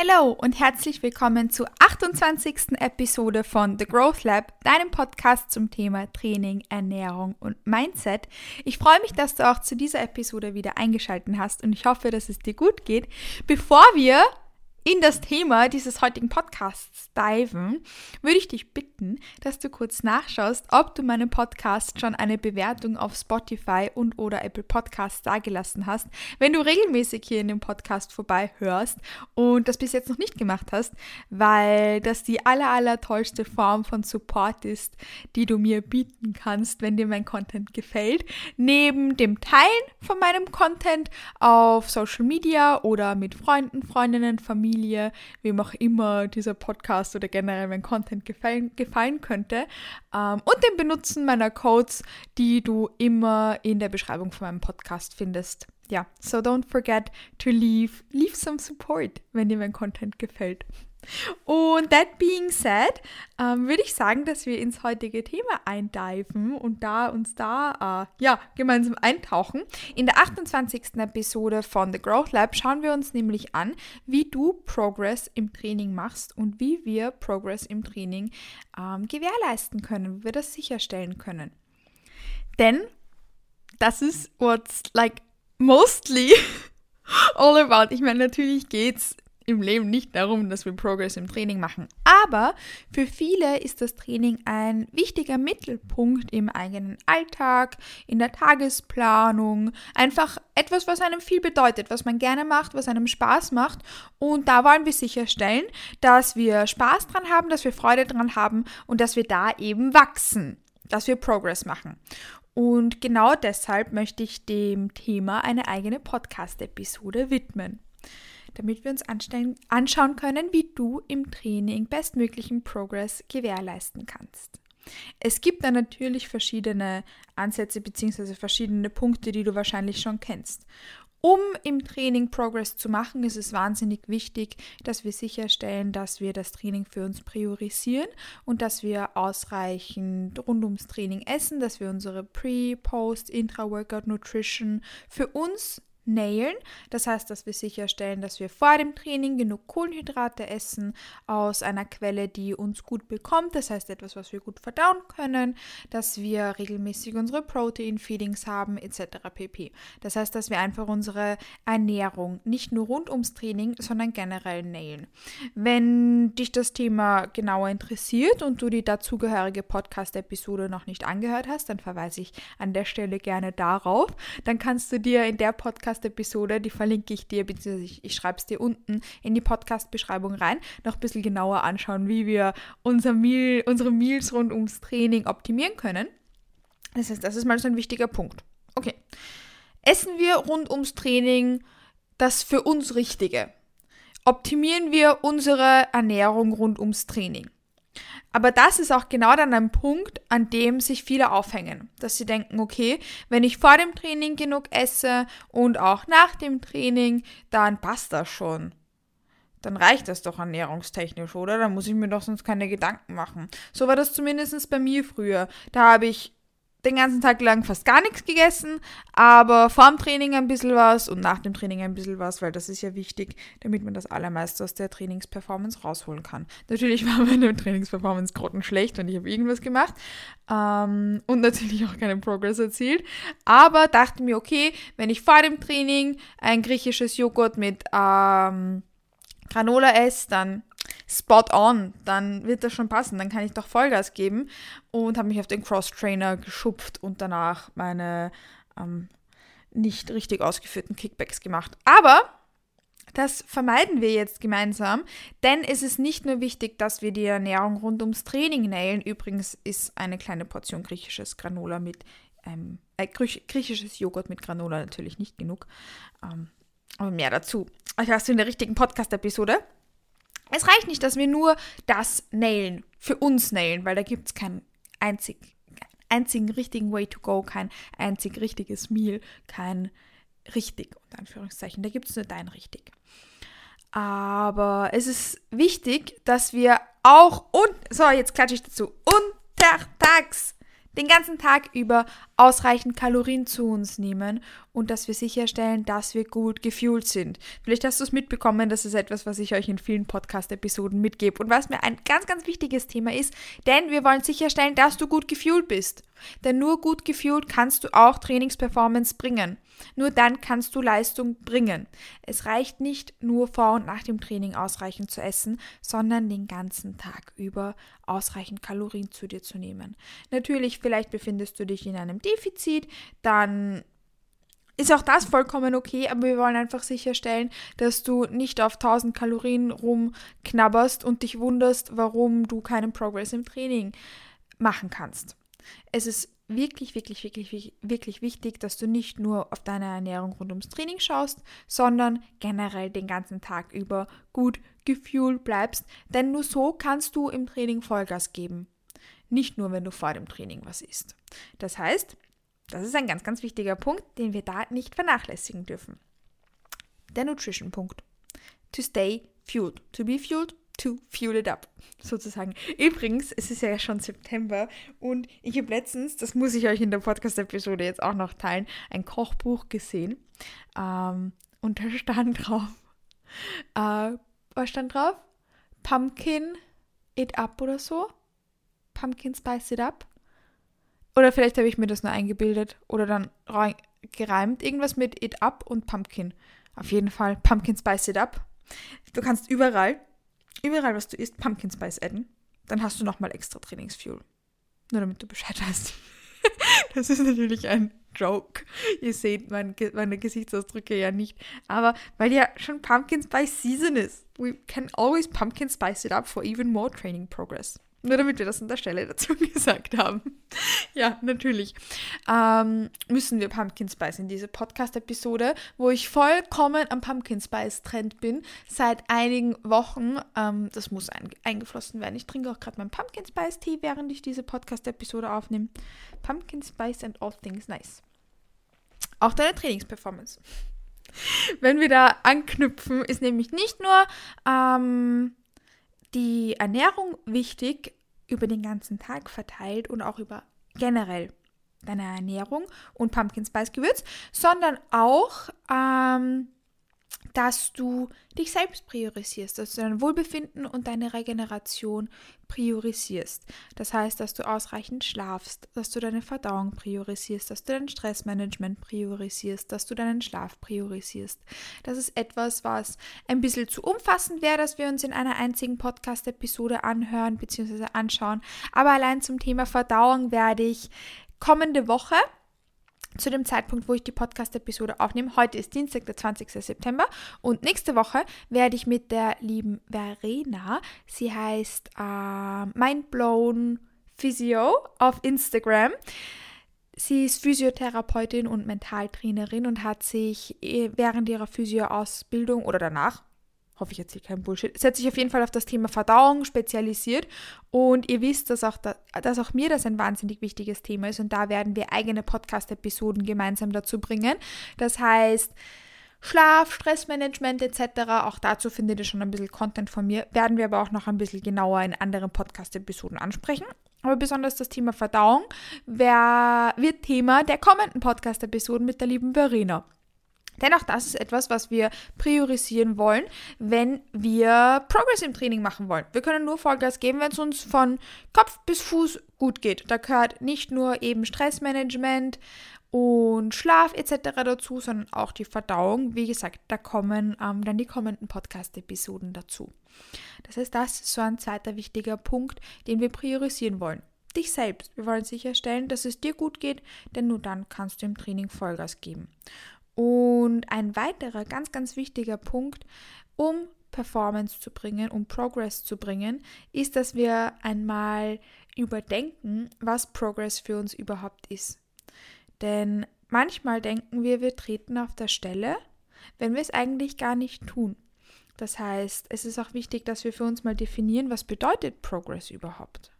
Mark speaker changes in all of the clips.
Speaker 1: Hallo und herzlich willkommen zur 28. Episode von The Growth Lab, deinem Podcast zum Thema Training, Ernährung und Mindset. Ich freue mich, dass du auch zu dieser Episode wieder eingeschaltet hast und ich hoffe, dass es dir gut geht. Bevor wir in das Thema dieses heutigen Podcasts diven, würde ich dich bitten, dass du kurz nachschaust, ob du meinem Podcast schon eine Bewertung auf Spotify und oder Apple Podcasts dagelassen hast. Wenn du regelmäßig hier in dem Podcast vorbei hörst und das bis jetzt noch nicht gemacht hast, weil das die aller, aller tollste Form von Support ist, die du mir bieten kannst, wenn dir mein Content gefällt. Neben dem Teilen von meinem Content auf Social Media oder mit Freunden, Freundinnen, Familie, Familie, wem auch immer dieser Podcast oder generell mein Content gefallen, gefallen könnte. Ähm, und dem Benutzen meiner Codes, die du immer in der Beschreibung von meinem Podcast findest. Ja, so don't forget to leave, leave some support, wenn dir mein Content gefällt. Und that being said, ähm, würde ich sagen, dass wir ins heutige Thema eindiven und da uns da äh, ja, gemeinsam eintauchen. In der 28. Episode von The Growth Lab schauen wir uns nämlich an, wie du Progress im Training machst und wie wir Progress im Training ähm, gewährleisten können, wie wir das sicherstellen können. Denn das ist what's like mostly all about. Ich meine, natürlich geht es im Leben nicht darum, dass wir Progress im Training machen. Aber für viele ist das Training ein wichtiger Mittelpunkt im eigenen Alltag, in der Tagesplanung. Einfach etwas, was einem viel bedeutet, was man gerne macht, was einem Spaß macht. Und da wollen wir sicherstellen, dass wir Spaß dran haben, dass wir Freude dran haben und dass wir da eben wachsen, dass wir Progress machen. Und genau deshalb möchte ich dem Thema eine eigene Podcast-Episode widmen damit wir uns anschauen können, wie du im Training bestmöglichen Progress gewährleisten kannst. Es gibt da natürlich verschiedene Ansätze bzw. verschiedene Punkte, die du wahrscheinlich schon kennst. Um im Training Progress zu machen, ist es wahnsinnig wichtig, dass wir sicherstellen, dass wir das Training für uns priorisieren und dass wir ausreichend rund ums Training essen, dass wir unsere Pre-, Post-, Intra-Workout Nutrition für uns nailen. Das heißt, dass wir sicherstellen, dass wir vor dem Training genug Kohlenhydrate essen aus einer Quelle, die uns gut bekommt. Das heißt, etwas, was wir gut verdauen können, dass wir regelmäßig unsere Protein-Feedings haben, etc. pp. Das heißt, dass wir einfach unsere Ernährung nicht nur rund ums Training, sondern generell nailen. Wenn dich das Thema genauer interessiert und du die dazugehörige Podcast-Episode noch nicht angehört hast, dann verweise ich an der Stelle gerne darauf. Dann kannst du dir in der Podcast Podcast-Episode, die verlinke ich dir, beziehungsweise ich, ich schreibe es dir unten in die Podcast-Beschreibung rein, noch ein bisschen genauer anschauen, wie wir unser Meal, unsere Meals rund ums Training optimieren können. Das heißt, das ist mal so ein wichtiger Punkt. Okay. Essen wir rund ums Training das für uns Richtige? Optimieren wir unsere Ernährung rund ums Training? Aber das ist auch genau dann ein Punkt, an dem sich viele aufhängen, dass sie denken, okay, wenn ich vor dem Training genug esse und auch nach dem Training, dann passt das schon. Dann reicht das doch ernährungstechnisch, oder? Dann muss ich mir doch sonst keine Gedanken machen. So war das zumindest bei mir früher. Da habe ich den ganzen Tag lang fast gar nichts gegessen, aber vor dem Training ein bisschen was und nach dem Training ein bisschen was, weil das ist ja wichtig, damit man das allermeiste aus der Trainingsperformance rausholen kann. Natürlich war meine Trainingsperformance grottenschlecht und ich habe irgendwas gemacht ähm, und natürlich auch keinen Progress erzielt, aber dachte mir, okay, wenn ich vor dem Training ein griechisches Joghurt mit ähm, Granola esse, dann spot on, dann wird das schon passen, dann kann ich doch Vollgas geben und habe mich auf den Cross-Trainer geschupft und danach meine ähm, nicht richtig ausgeführten Kickbacks gemacht. Aber das vermeiden wir jetzt gemeinsam, denn es ist nicht nur wichtig, dass wir die Ernährung rund ums Training nailen. Übrigens ist eine kleine Portion griechisches Granola mit ähm, äh, griechisches Joghurt mit Granola natürlich nicht genug. Ähm, aber mehr dazu. Ich hast du in der richtigen Podcast-Episode. Es reicht nicht, dass wir nur das nailen, für uns nailen, weil da gibt es keinen einzig, einzigen richtigen Way to go, kein einzig richtiges Meal, kein richtig, unter Anführungszeichen. Da gibt es nur dein richtig. Aber es ist wichtig, dass wir auch und, so, jetzt klatsche ich dazu, untertags den ganzen Tag über ausreichend Kalorien zu uns nehmen und dass wir sicherstellen, dass wir gut gefühlt sind. Vielleicht hast du es mitbekommen, das ist etwas, was ich euch in vielen Podcast-Episoden mitgebe und was mir ein ganz, ganz wichtiges Thema ist, denn wir wollen sicherstellen, dass du gut gefühlt bist. Denn nur gut gefühlt kannst du auch Trainingsperformance bringen. Nur dann kannst du Leistung bringen. Es reicht nicht nur vor und nach dem Training ausreichend zu essen, sondern den ganzen Tag über ausreichend Kalorien zu dir zu nehmen. Natürlich, vielleicht befindest du dich in einem Defizit, dann ist auch das vollkommen okay, aber wir wollen einfach sicherstellen, dass du nicht auf 1000 Kalorien rumknabberst und dich wunderst, warum du keinen Progress im Training machen kannst. Es ist wirklich, wirklich, wirklich, wirklich wichtig, dass du nicht nur auf deine Ernährung rund ums Training schaust, sondern generell den ganzen Tag über gut gefühlt bleibst, denn nur so kannst du im Training Vollgas geben. Nicht nur, wenn du vor dem Training was isst. Das heißt, das ist ein ganz, ganz wichtiger Punkt, den wir da nicht vernachlässigen dürfen. Der Nutrition-Punkt. To stay fueled. To be fueled, to fuel it up, sozusagen. Übrigens, es ist ja schon September und ich habe letztens, das muss ich euch in der Podcast-Episode jetzt auch noch teilen, ein Kochbuch gesehen. Ähm, und da stand drauf, äh, was stand drauf? Pumpkin it up oder so? Pumpkin spice it up? Oder vielleicht habe ich mir das nur eingebildet oder dann gereimt. Irgendwas mit It Up und Pumpkin. Auf jeden Fall Pumpkin Spice It Up. Du kannst überall, überall, was du isst, Pumpkin Spice adden. Dann hast du nochmal extra Trainingsfuel. Nur damit du Bescheid weißt. das ist natürlich ein Joke. Ihr seht mein, meine Gesichtsausdrücke ja nicht. Aber weil ja schon Pumpkin Spice Season ist. We can always Pumpkin Spice it up for even more training progress. Nur damit wir das an der Stelle dazu gesagt haben. ja, natürlich. Ähm, müssen wir Pumpkin Spice in diese Podcast-Episode, wo ich vollkommen am Pumpkin Spice-Trend bin, seit einigen Wochen. Ähm, das muss ein eingeflossen werden. Ich trinke auch gerade meinen Pumpkin Spice-Tee, während ich diese Podcast-Episode aufnehme. Pumpkin Spice and all things nice. Auch deine Trainingsperformance. Wenn wir da anknüpfen, ist nämlich nicht nur ähm, die Ernährung wichtig über den ganzen Tag verteilt und auch über generell deine Ernährung und Pumpkin Spice Gewürz, sondern auch ähm, dass du dich selbst priorisierst, dass du dein Wohlbefinden und deine Regeneration priorisierst. Das heißt, dass du ausreichend schlafst, dass du deine Verdauung priorisierst, dass du dein Stressmanagement priorisierst, dass du deinen Schlaf priorisierst. Das ist etwas, was ein bisschen zu umfassend wäre, dass wir uns in einer einzigen Podcast-Episode anhören bzw. anschauen. Aber allein zum Thema Verdauung werde ich kommende Woche zu dem Zeitpunkt, wo ich die Podcast-Episode aufnehme. Heute ist Dienstag, der 20. September und nächste Woche werde ich mit der lieben Verena, sie heißt äh, Mindblown Physio auf Instagram. Sie ist Physiotherapeutin und Mentaltrainerin und hat sich äh, während ihrer Physio-Ausbildung oder danach hoffe ich erzähle keinen Bullshit, sie hat sich auf jeden Fall auf das Thema Verdauung spezialisiert und ihr wisst, dass auch, da, dass auch mir das ein wahnsinnig wichtiges Thema ist und da werden wir eigene Podcast-Episoden gemeinsam dazu bringen. Das heißt, Schlaf, Stressmanagement etc., auch dazu findet ihr schon ein bisschen Content von mir, werden wir aber auch noch ein bisschen genauer in anderen Podcast-Episoden ansprechen. Aber besonders das Thema Verdauung wär, wird Thema der kommenden Podcast-Episoden mit der lieben Verena. Denn auch das ist etwas, was wir priorisieren wollen, wenn wir Progress im Training machen wollen. Wir können nur Vollgas geben, wenn es uns von Kopf bis Fuß gut geht. Da gehört nicht nur eben Stressmanagement und Schlaf etc. dazu, sondern auch die Verdauung. Wie gesagt, da kommen ähm, dann die kommenden Podcast-Episoden dazu. Das heißt, das ist so ein zweiter wichtiger Punkt, den wir priorisieren wollen. Dich selbst. Wir wollen sicherstellen, dass es dir gut geht, denn nur dann kannst du im Training Vollgas geben. Und ein weiterer ganz, ganz wichtiger Punkt, um Performance zu bringen, um Progress zu bringen, ist, dass wir einmal überdenken, was Progress für uns überhaupt ist. Denn manchmal denken wir, wir treten auf der Stelle, wenn wir es eigentlich gar nicht tun. Das heißt, es ist auch wichtig, dass wir für uns mal definieren, was bedeutet Progress überhaupt.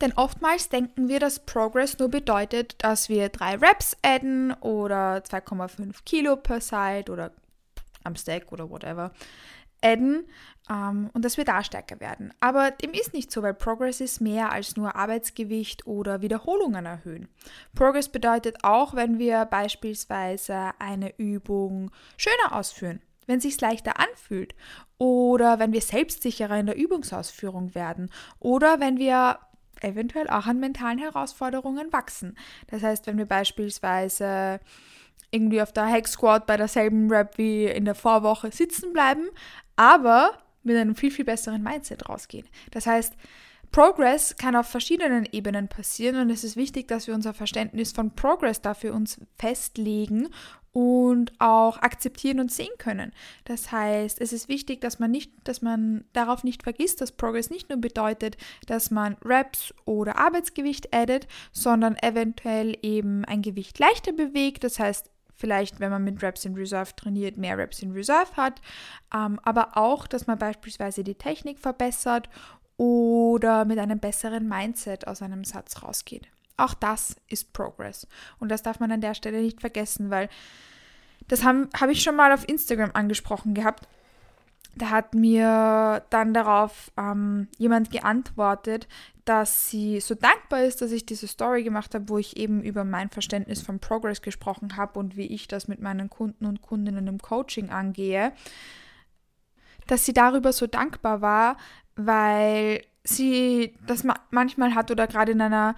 Speaker 1: Denn oftmals denken wir, dass Progress nur bedeutet, dass wir drei Reps adden oder 2,5 Kilo per Side oder am Stack oder whatever. adden ähm, und dass wir da stärker werden. Aber dem ist nicht so, weil Progress ist mehr als nur Arbeitsgewicht oder Wiederholungen erhöhen. Progress bedeutet auch, wenn wir beispielsweise eine Übung schöner ausführen, wenn es sich leichter anfühlt oder wenn wir selbstsicherer in der Übungsausführung werden oder wenn wir eventuell auch an mentalen Herausforderungen wachsen. Das heißt, wenn wir beispielsweise irgendwie auf der Hack Squad bei derselben Rap wie in der Vorwoche sitzen bleiben, aber mit einem viel, viel besseren Mindset rausgehen. Das heißt, Progress kann auf verschiedenen Ebenen passieren und es ist wichtig, dass wir unser Verständnis von Progress dafür uns festlegen und auch akzeptieren und sehen können. Das heißt, es ist wichtig, dass man nicht, dass man darauf nicht vergisst, dass Progress nicht nur bedeutet, dass man Reps oder Arbeitsgewicht addet, sondern eventuell eben ein Gewicht leichter bewegt. Das heißt, vielleicht, wenn man mit Reps in Reserve trainiert, mehr Reps in Reserve hat, ähm, aber auch, dass man beispielsweise die Technik verbessert oder mit einem besseren Mindset aus einem Satz rausgeht. Auch das ist Progress. Und das darf man an der Stelle nicht vergessen, weil das habe hab ich schon mal auf Instagram angesprochen gehabt. Da hat mir dann darauf ähm, jemand geantwortet, dass sie so dankbar ist, dass ich diese Story gemacht habe, wo ich eben über mein Verständnis von Progress gesprochen habe und wie ich das mit meinen Kunden und Kundinnen im Coaching angehe. Dass sie darüber so dankbar war, weil sie das manchmal hat oder gerade in einer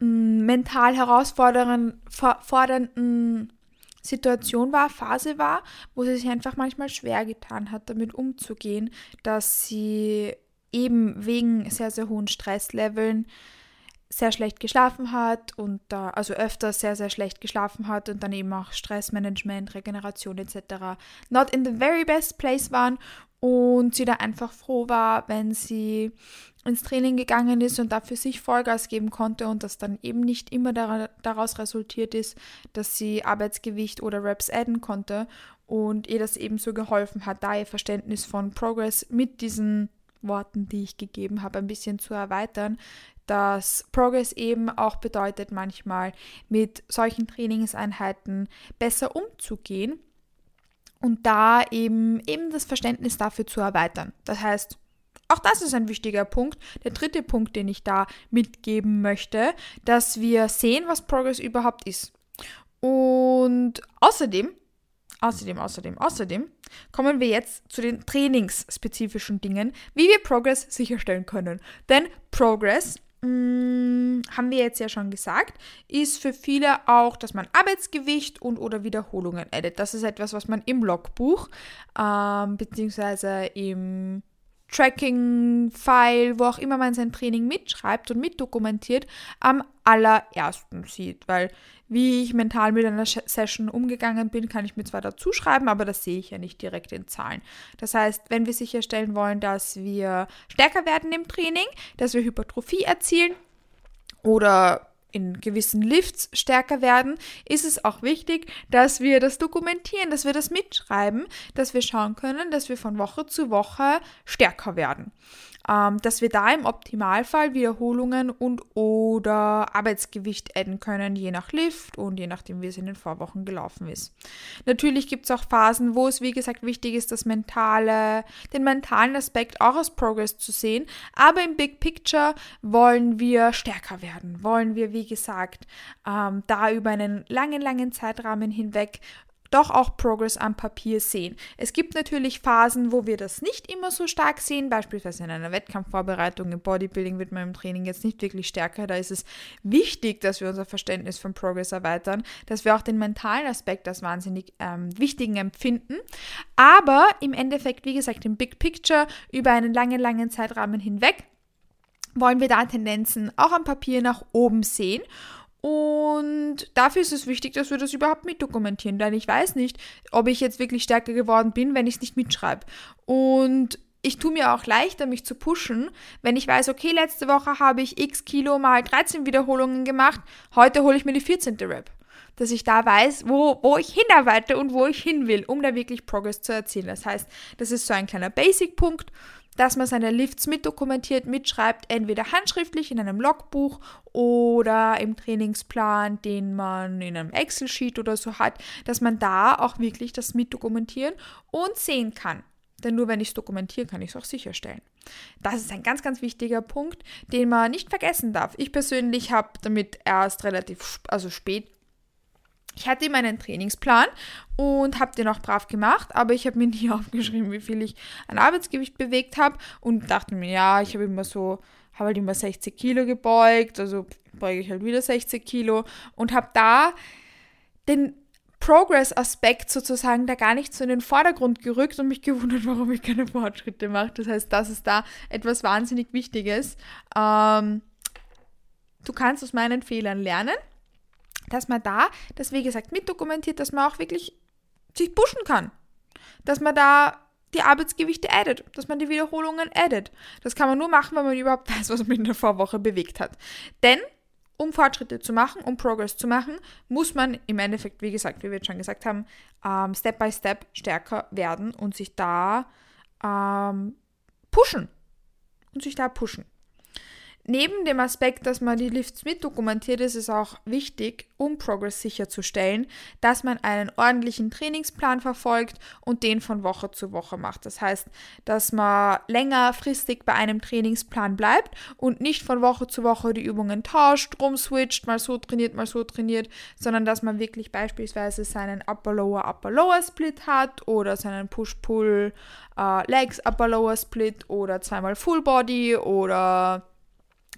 Speaker 1: mental herausfordernden Situation war, Phase war, wo sie sich einfach manchmal schwer getan hat, damit umzugehen, dass sie eben wegen sehr, sehr hohen Stressleveln sehr schlecht geschlafen hat und da, also öfter sehr, sehr schlecht geschlafen hat und dann eben auch Stressmanagement, Regeneration etc. not in the very best place waren und sie da einfach froh war, wenn sie ins Training gegangen ist und dafür sich Vollgas geben konnte und das dann eben nicht immer daraus resultiert ist, dass sie Arbeitsgewicht oder Reps adden konnte und ihr das eben so geholfen hat, da ihr Verständnis von Progress mit diesen Worten, die ich gegeben habe, ein bisschen zu erweitern, dass Progress eben auch bedeutet, manchmal mit solchen Trainingseinheiten besser umzugehen und da eben, eben das Verständnis dafür zu erweitern. Das heißt, auch das ist ein wichtiger Punkt. Der dritte Punkt, den ich da mitgeben möchte, dass wir sehen, was Progress überhaupt ist. Und außerdem, außerdem, außerdem, außerdem kommen wir jetzt zu den trainingsspezifischen Dingen, wie wir Progress sicherstellen können. Denn Progress Mm, haben wir jetzt ja schon gesagt, ist für viele auch, dass man Arbeitsgewicht und oder Wiederholungen addet. Das ist etwas, was man im Logbuch ähm, beziehungsweise im Tracking-File, wo auch immer man sein Training mitschreibt und mitdokumentiert, am allerersten sieht. Weil wie ich mental mit einer Session umgegangen bin, kann ich mir zwar dazu schreiben, aber das sehe ich ja nicht direkt in Zahlen. Das heißt, wenn wir sicherstellen wollen, dass wir stärker werden im Training, dass wir Hypertrophie erzielen oder in gewissen Lifts stärker werden, ist es auch wichtig, dass wir das dokumentieren, dass wir das mitschreiben, dass wir schauen können, dass wir von Woche zu Woche stärker werden ähm, dass wir da im Optimalfall Wiederholungen und oder Arbeitsgewicht adden können, je nach Lift und je nachdem, wie es in den Vorwochen gelaufen ist. Natürlich gibt es auch Phasen, wo es, wie gesagt, wichtig ist, das mentale, den mentalen Aspekt auch als Progress zu sehen, aber im Big Picture wollen wir stärker werden, wollen wir, wie gesagt, ähm, da über einen langen, langen Zeitrahmen hinweg doch auch Progress am Papier sehen. Es gibt natürlich Phasen, wo wir das nicht immer so stark sehen, beispielsweise in einer Wettkampfvorbereitung, im Bodybuilding wird man im Training jetzt nicht wirklich stärker. Da ist es wichtig, dass wir unser Verständnis von Progress erweitern, dass wir auch den mentalen Aspekt als wahnsinnig ähm, wichtigen empfinden. Aber im Endeffekt, wie gesagt, im Big Picture über einen langen, langen Zeitrahmen hinweg wollen wir da Tendenzen auch am Papier nach oben sehen. Und dafür ist es wichtig, dass wir das überhaupt mitdokumentieren, denn ich weiß nicht, ob ich jetzt wirklich stärker geworden bin, wenn ich es nicht mitschreibe. Und ich tue mir auch leichter, mich zu pushen, wenn ich weiß, okay, letzte Woche habe ich x Kilo mal 13 Wiederholungen gemacht, heute hole ich mir die 14. Rep. Dass ich da weiß, wo, wo ich hinarbeite und wo ich hin will, um da wirklich Progress zu erzielen. Das heißt, das ist so ein kleiner Basic-Punkt dass man seine Lifts mitdokumentiert, mitschreibt, entweder handschriftlich in einem Logbuch oder im Trainingsplan, den man in einem Excel-Sheet oder so hat, dass man da auch wirklich das mitdokumentieren und sehen kann. Denn nur wenn ich es dokumentiere, kann ich es auch sicherstellen. Das ist ein ganz, ganz wichtiger Punkt, den man nicht vergessen darf. Ich persönlich habe damit erst relativ, also spät ich hatte immer einen Trainingsplan und habe den auch brav gemacht, aber ich habe mir nie aufgeschrieben, wie viel ich an Arbeitsgewicht bewegt habe und dachte mir, ja, ich habe immer so, habe halt immer 60 Kilo gebeugt, also beuge ich halt wieder 60 Kilo und habe da den Progress-Aspekt sozusagen da gar nicht so in den Vordergrund gerückt und mich gewundert, warum ich keine Fortschritte mache. Das heißt, das ist da etwas wahnsinnig Wichtiges. Ähm, du kannst aus meinen Fehlern lernen dass man da das, wie gesagt, mitdokumentiert, dass man auch wirklich sich pushen kann. Dass man da die Arbeitsgewichte addet, dass man die Wiederholungen addet. Das kann man nur machen, wenn man überhaupt weiß, was man in der Vorwoche bewegt hat. Denn um Fortschritte zu machen, um Progress zu machen, muss man im Endeffekt, wie gesagt, wie wir jetzt schon gesagt haben, ähm, Step by Step stärker werden und sich da ähm, pushen. Und sich da pushen. Neben dem Aspekt, dass man die Lifts mit dokumentiert, ist es auch wichtig, um Progress sicherzustellen, dass man einen ordentlichen Trainingsplan verfolgt und den von Woche zu Woche macht. Das heißt, dass man längerfristig bei einem Trainingsplan bleibt und nicht von Woche zu Woche die Übungen tauscht, rumswitcht, mal so trainiert, mal so trainiert, sondern dass man wirklich beispielsweise seinen Upper-Lower, Upper-Lower Split hat oder seinen Push-Pull uh, Legs Upper-Lower Split oder zweimal Full Body oder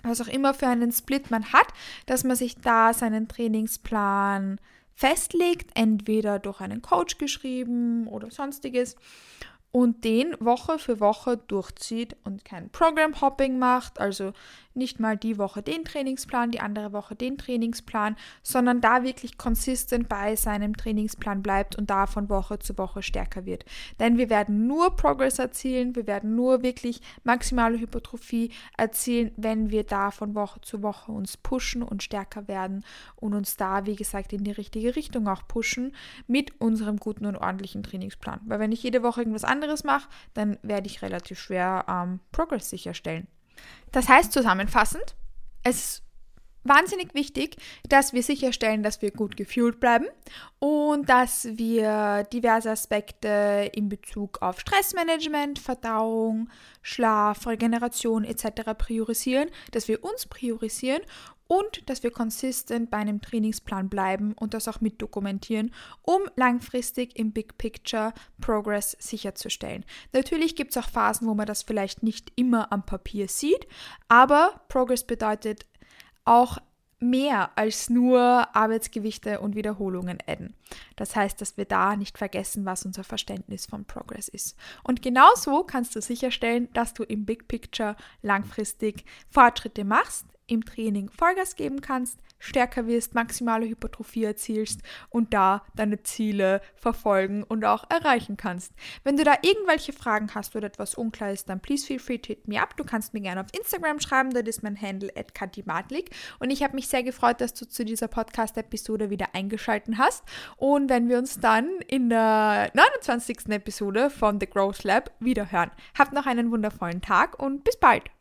Speaker 1: was auch immer für einen Split man hat, dass man sich da seinen Trainingsplan festlegt, entweder durch einen Coach geschrieben oder sonstiges und den Woche für Woche durchzieht und kein Program Hopping macht, also nicht mal die Woche den Trainingsplan, die andere Woche den Trainingsplan, sondern da wirklich konsistent bei seinem Trainingsplan bleibt und da von Woche zu Woche stärker wird. Denn wir werden nur Progress erzielen, wir werden nur wirklich maximale Hypertrophie erzielen, wenn wir da von Woche zu Woche uns pushen und stärker werden und uns da, wie gesagt, in die richtige Richtung auch pushen mit unserem guten und ordentlichen Trainingsplan. Weil wenn ich jede Woche irgendwas anderes mache, dann werde ich relativ schwer ähm, Progress sicherstellen. Das heißt zusammenfassend, es wahnsinnig wichtig, dass wir sicherstellen, dass wir gut gefühlt bleiben und dass wir diverse Aspekte in Bezug auf Stressmanagement, Verdauung, Schlaf, Regeneration etc. priorisieren, dass wir uns priorisieren und dass wir konsistent bei einem Trainingsplan bleiben und das auch mit dokumentieren, um langfristig im Big Picture Progress sicherzustellen. Natürlich gibt es auch Phasen, wo man das vielleicht nicht immer am Papier sieht, aber Progress bedeutet auch mehr als nur Arbeitsgewichte und Wiederholungen adden. Das heißt, dass wir da nicht vergessen, was unser Verständnis von Progress ist. Und genauso kannst du sicherstellen, dass du im Big Picture langfristig Fortschritte machst, im Training Vollgas geben kannst, stärker wirst, maximale Hypertrophie erzielst und da deine Ziele verfolgen und auch erreichen kannst. Wenn du da irgendwelche Fragen hast oder etwas unklar ist, dann please feel free to hit me up. Du kannst mir gerne auf Instagram schreiben, dort ist mein Handle at Katimatlik und ich habe mich sehr gefreut, dass du zu dieser Podcast-Episode wieder eingeschaltet hast und wenn wir uns dann in der 29. Episode von The Growth Lab wieder hören. Habt noch einen wundervollen Tag und bis bald!